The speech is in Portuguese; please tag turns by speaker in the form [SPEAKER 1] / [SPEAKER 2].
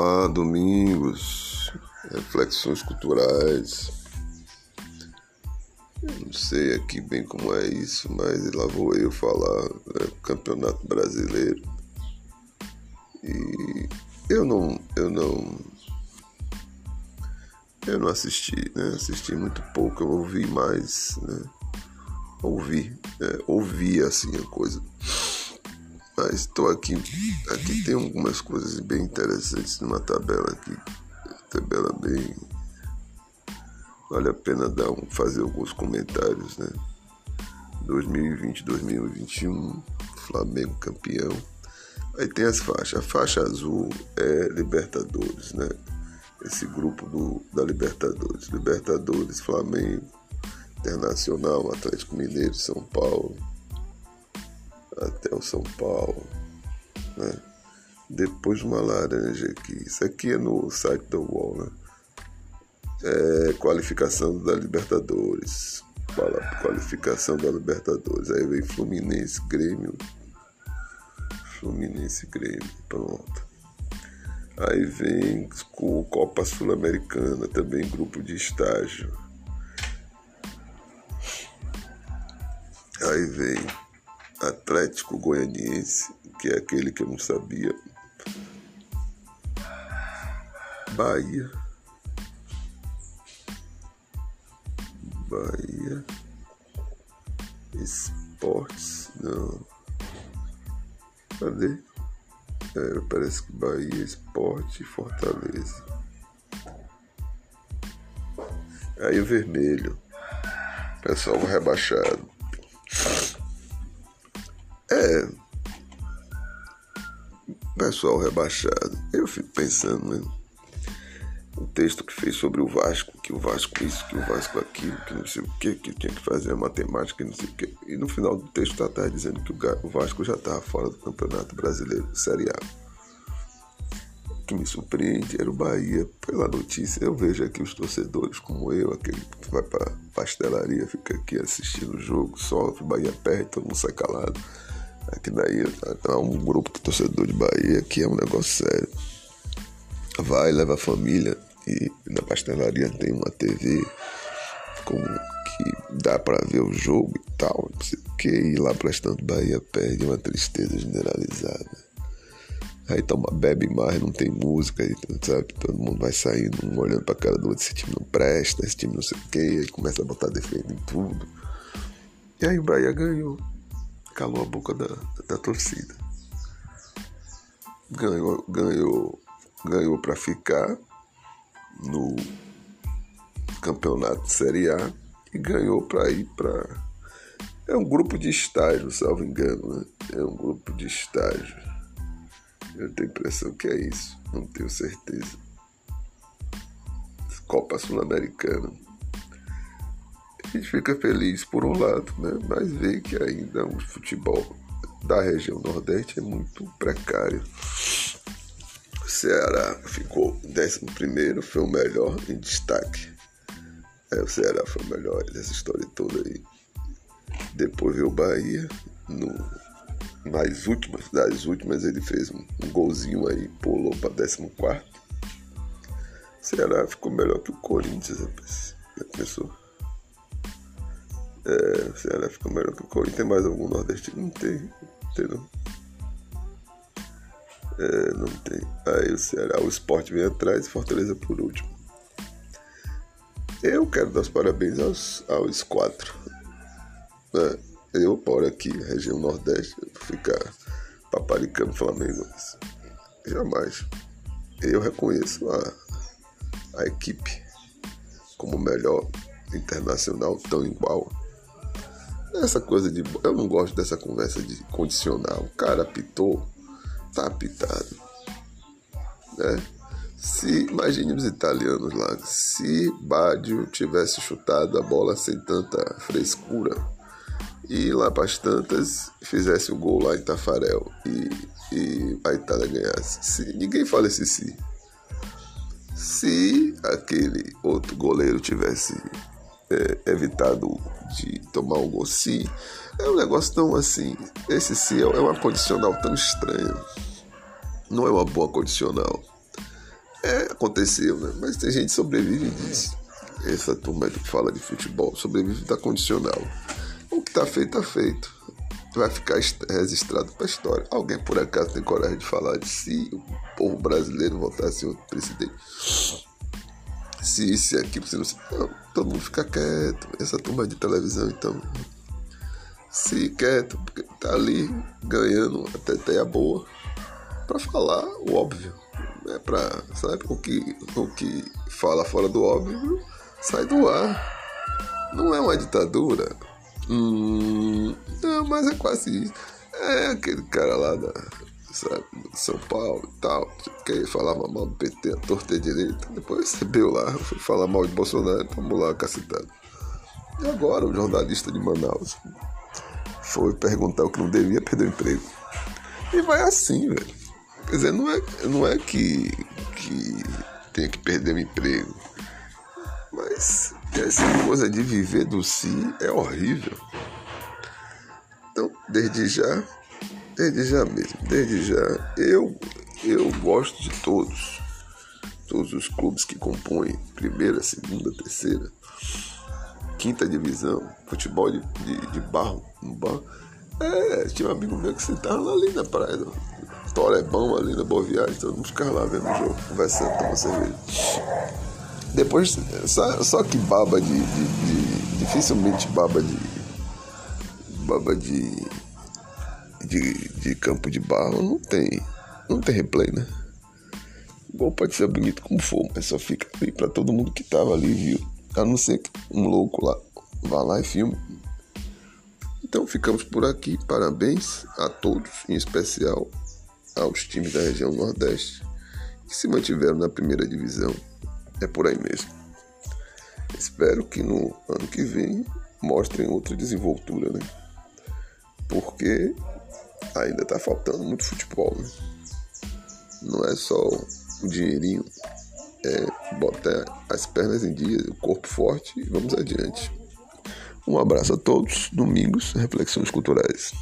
[SPEAKER 1] Olá, domingos, reflexões culturais. Não sei aqui bem como é isso, mas lá vou eu falar né, campeonato brasileiro. E eu não, eu não, eu não assisti, né? Assisti muito pouco, eu ouvi mais, né? Ouvi, né? ouvi assim a coisa. Estou aqui. Aqui tem algumas coisas bem interessantes numa tabela aqui. Tabela bem. Vale a pena dar um, fazer alguns comentários, né? 2020, 2021, Flamengo campeão. Aí tem as faixas. A faixa azul é Libertadores, né? Esse grupo do, da Libertadores. Libertadores, Flamengo, Internacional, Atlético Mineiro, São Paulo até o São Paulo, né? Depois uma laranja aqui. Isso aqui é no site do UOL, né? É, qualificação da Libertadores. Qualificação da Libertadores. Aí vem Fluminense, Grêmio. Fluminense, Grêmio. Pronto. Aí vem com Copa Sul-Americana, também grupo de estágio. Aí vem Atlético Goianiense, que é aquele que eu não sabia. Bahia. Bahia. Esportes. Não. Cadê? É, parece que Bahia, Esporte e Fortaleza. Aí o vermelho. Pessoal rebaixado. É. Pessoal rebaixado. Eu fico pensando, né? O texto que fez sobre o Vasco, que o Vasco isso, que o Vasco aquilo, que não sei o que, que tinha que fazer a matemática, não sei o que. E no final do texto tá, tá dizendo que o Vasco já estava fora do Campeonato Brasileiro, Série A. O que me surpreende era o Bahia. Pela notícia, eu vejo aqui os torcedores como eu, aquele que vai pra pastelaria, fica aqui assistindo o jogo, sofre, Bahia perde, todo mundo sai calado. Aqui daí há um grupo de torcedor de Bahia que é um negócio sério. Vai, leva a família e na pastelaria tem uma TV que dá para ver o jogo e tal. Não sei o que, e lá prestando Bahia perde uma tristeza generalizada. Aí toma, bebe mais, não tem música, aí, sabe? Todo mundo vai saindo, um olhando pra cara do outro, esse time não presta, esse time não sei o que, aí começa a botar defeito em tudo. E aí o Bahia ganhou calou a boca da, da torcida. Ganhou, ganhou, ganhou para ficar no campeonato Série A e ganhou para ir para é um grupo de estágio, salvo engano, né? É um grupo de estágio. Eu tenho a impressão que é isso, não tenho certeza. Copa Sul-Americana a gente fica feliz por um lado, né? mas vê que ainda o futebol da região Nordeste é muito precário. O Ceará ficou 11, foi o melhor em destaque. É, o Ceará foi o melhor dessa história toda aí. Depois veio o Bahia, no, nas últimas, das últimas ele fez um, um golzinho aí, pulou para 14. O Ceará ficou melhor que o Corinthians, rapaz. Já começou. É, o Ceará fica melhor que o Corinthians. Tem mais algum nordestino? Não tem. Não tem não. É, não tem. Aí o Ceará, o esporte vem atrás e Fortaleza por último. Eu quero dar os parabéns aos, aos quatro. É, eu moro aqui, região Nordeste, ficar paparicando Flamengo. Jamais. Eu reconheço a, a equipe como melhor internacional tão igual essa coisa de. Eu não gosto dessa conversa de condicional. O cara apitou, tá apitado. Né? Se, imagine os italianos lá, se Badio tivesse chutado a bola sem tanta frescura e lá para as tantas fizesse o gol lá em Tafarel e, e a Itália ganhasse. Se, ninguém fala esse se. Se aquele outro goleiro tivesse é, evitado de tomar um. Se é um negócio tão assim. Esse se é uma condicional tão estranha. Não é uma boa condicional. aconteceu, né? Mas tem gente que sobrevive disso. Essa turma que fala de futebol sobrevive da condicional. O que tá feito, tá feito. Vai ficar registrado para a história. Alguém por acaso tem coragem de falar de se o povo brasileiro votasse outro presidente? Se isso e aquilo, se não, todo mundo fica quieto. Essa turma de televisão, então. Se quieto, porque tá ali ganhando até teia boa para falar o óbvio. É pra, sabe, o que, o que fala fora do óbvio sai do ar. Não é uma ditadura. Hum, não, mas é quase isso. É aquele cara lá da sabe, São Paulo e tal, que falava mal do PT, torta e direita. Depois recebeu lá, foi falar mal de Bolsonaro, vamos lá, cacetado. E agora o jornalista de Manaus foi perguntar o que não devia, perder o emprego. E vai assim, velho. Quer dizer, não é, não é que, que tenha que perder o emprego. Mas essa coisa de viver do si é horrível. Então, desde já, desde já mesmo, desde já, eu, eu gosto de todos. Todos os clubes que compõem primeira, segunda, terceira, quinta divisão, futebol de, de, de barro, no barro. É, tinha um amigo meu que sentava ali na praia Torebão ali na Boa Viagem, todo mundo ficava lá vendo o jogo, conversando, tomando cerveja. Depois, só, só que baba de, de, de, Dificilmente baba de. Baba de, de. De campo de barro não tem. Não tem replay, né? O gol pode ser bonito como for, mas só fica ali pra todo mundo que tava ali, viu? A não ser que um louco lá vá lá e filme. Então ficamos por aqui. Parabéns a todos, em especial aos times da região Nordeste que se mantiveram na primeira divisão. É por aí mesmo. Espero que no ano que vem mostrem outra desenvoltura, né? Porque ainda tá faltando muito futebol, né? Não é só o dinheirinho, é botar as pernas em dia, o corpo forte e vamos adiante. Um abraço a todos. Domingos, reflexões culturais.